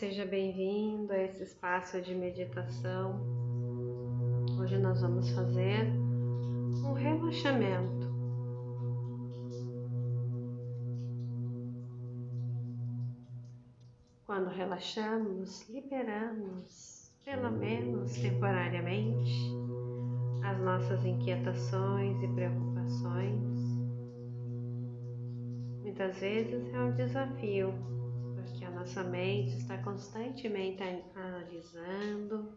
seja bem-vindo a esse espaço de meditação. Hoje nós vamos fazer um relaxamento. Quando relaxamos, liberamos, pelo menos temporariamente, as nossas inquietações e preocupações. Muitas vezes é um desafio nossa mente está constantemente analisando,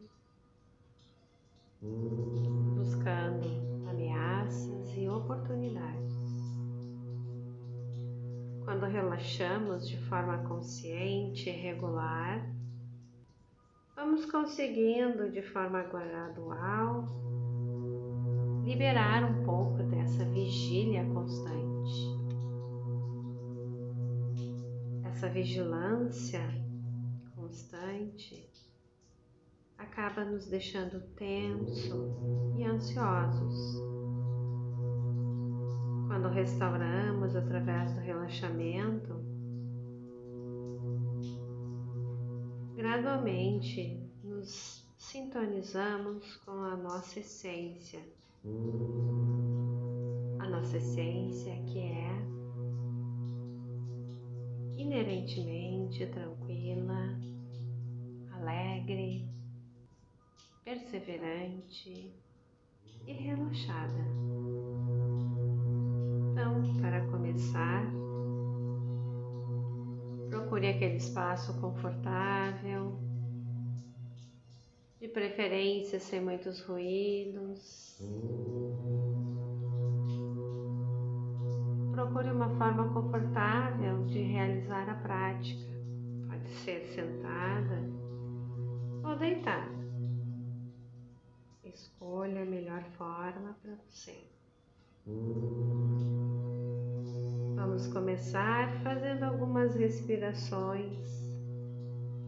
buscando ameaças e oportunidades. Quando relaxamos de forma consciente e regular, vamos conseguindo de forma gradual liberar um pouco dessa vigília constante essa vigilância constante acaba nos deixando tenso e ansiosos. Quando restauramos através do relaxamento, gradualmente nos sintonizamos com a nossa essência. A nossa essência que é inerentemente tranquila, alegre, perseverante e relaxada. Então, para começar, procure aquele espaço confortável, de preferência sem muitos ruídos. Procure uma forma confortável de realizar a prática. Pode ser sentada ou deitada. Escolha a melhor forma para você. Vamos começar fazendo algumas respirações.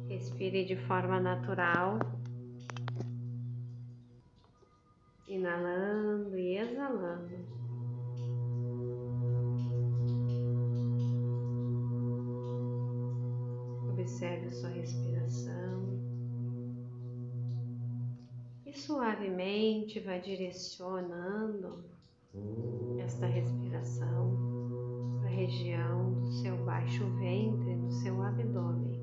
Respire de forma natural, Observe a sua respiração e suavemente vai direcionando esta respiração para a região do seu baixo ventre, do seu abdômen,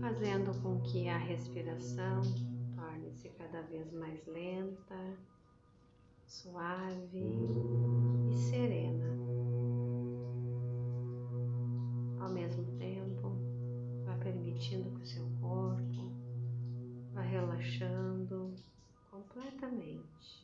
fazendo com que a respiração torne-se cada vez mais lenta, suave e serena. Ao mesmo tempo, vá permitindo que o seu corpo vá relaxando completamente.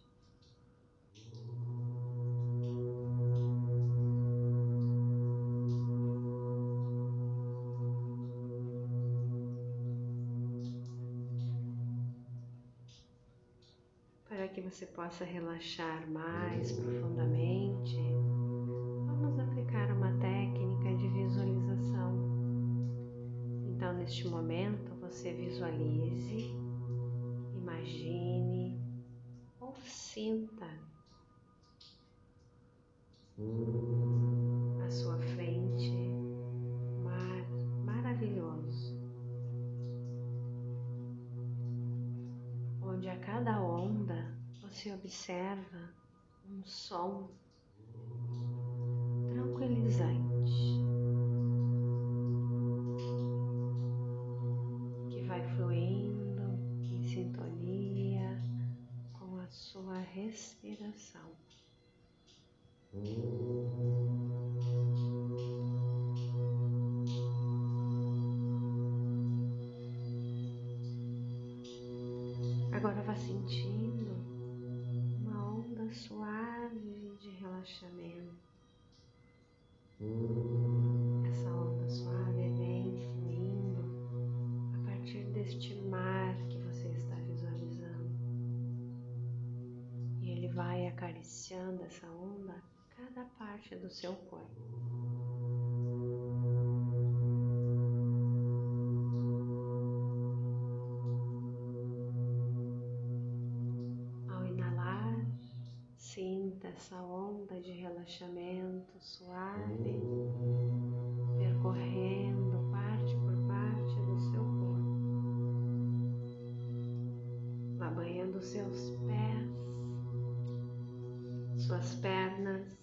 Para que você possa relaxar mais profundamente, neste momento você visualize, imagine ou sinta à sua frente mar maravilhoso, onde a cada onda você observa um som tranquilizante. Sentindo uma onda suave de relaxamento. Essa onda suave vem fluindo a partir deste mar que vai acariciando essa onda cada parte do seu corpo. essa onda de relaxamento suave percorrendo parte por parte do seu corpo, vai banhando seus pés, suas pernas,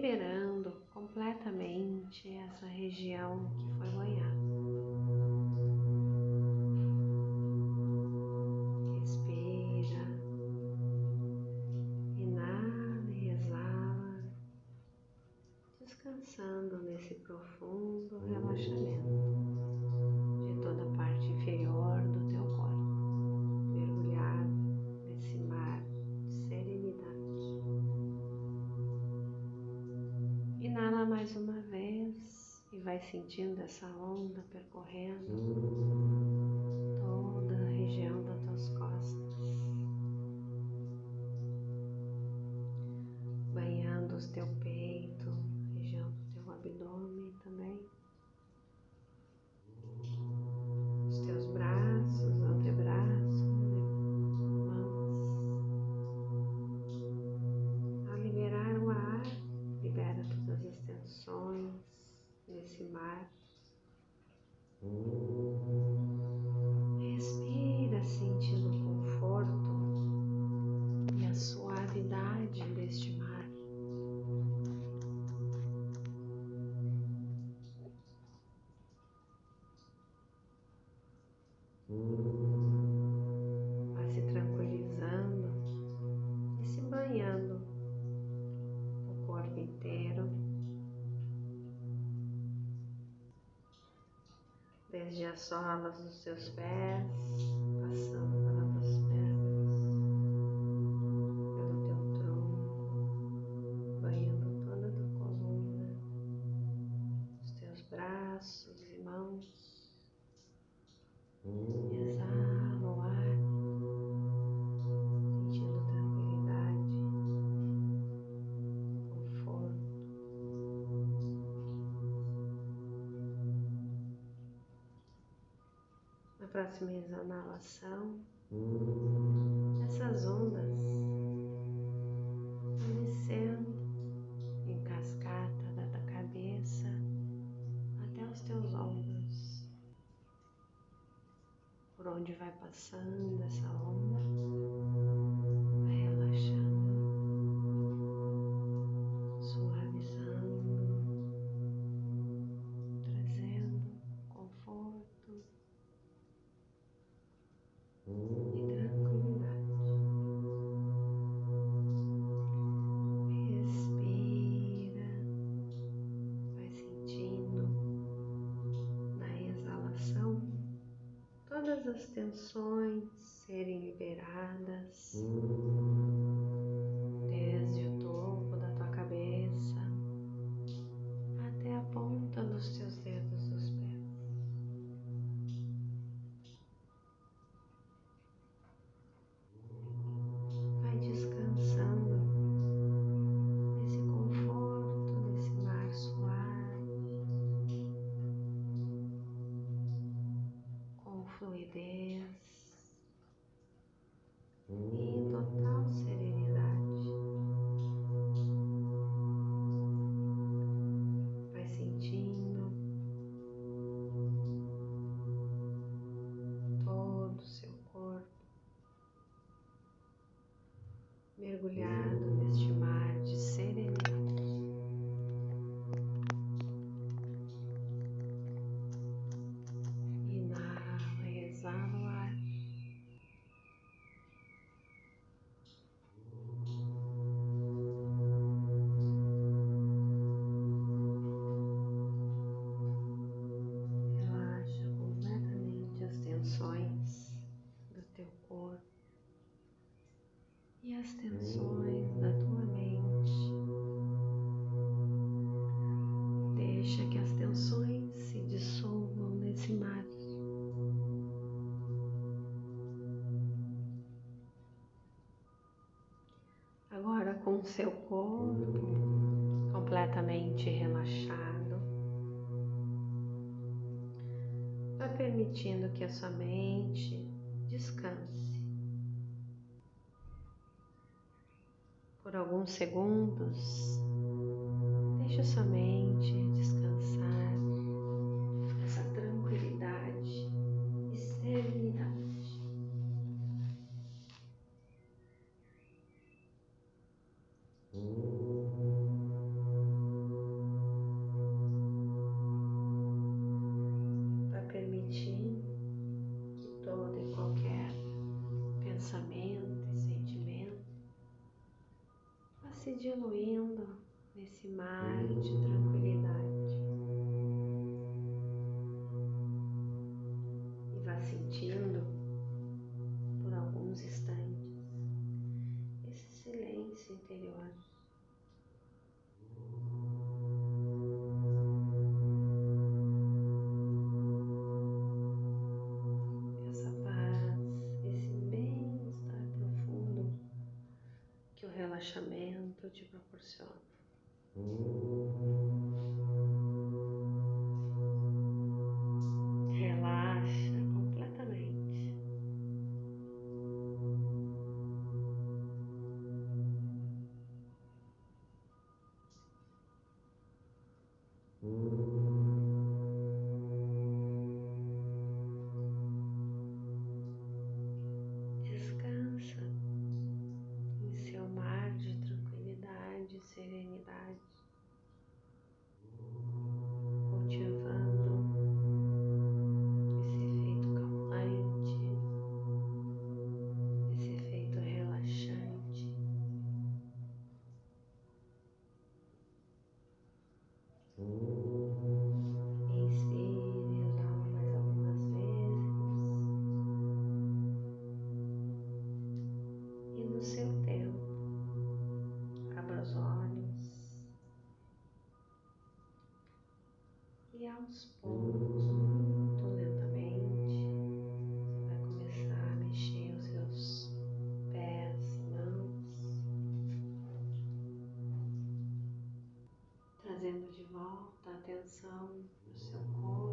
liberando completamente essa região que foi banhada. vai sentindo essa onda percorrendo toda a região das tuas costas, banhando o teu peito. as solas dos seus pés, passando. próxima exalação. abençoe. Corpo completamente relaxado. Vai permitindo que a sua mente descanse. Por alguns segundos, deixe a sua mente descansar mar de tranquilidade. E vá sentindo por alguns instantes esse silêncio interior. relaxamento te proporciona. Mm-hmm. Volta a atenção para o seu corpo.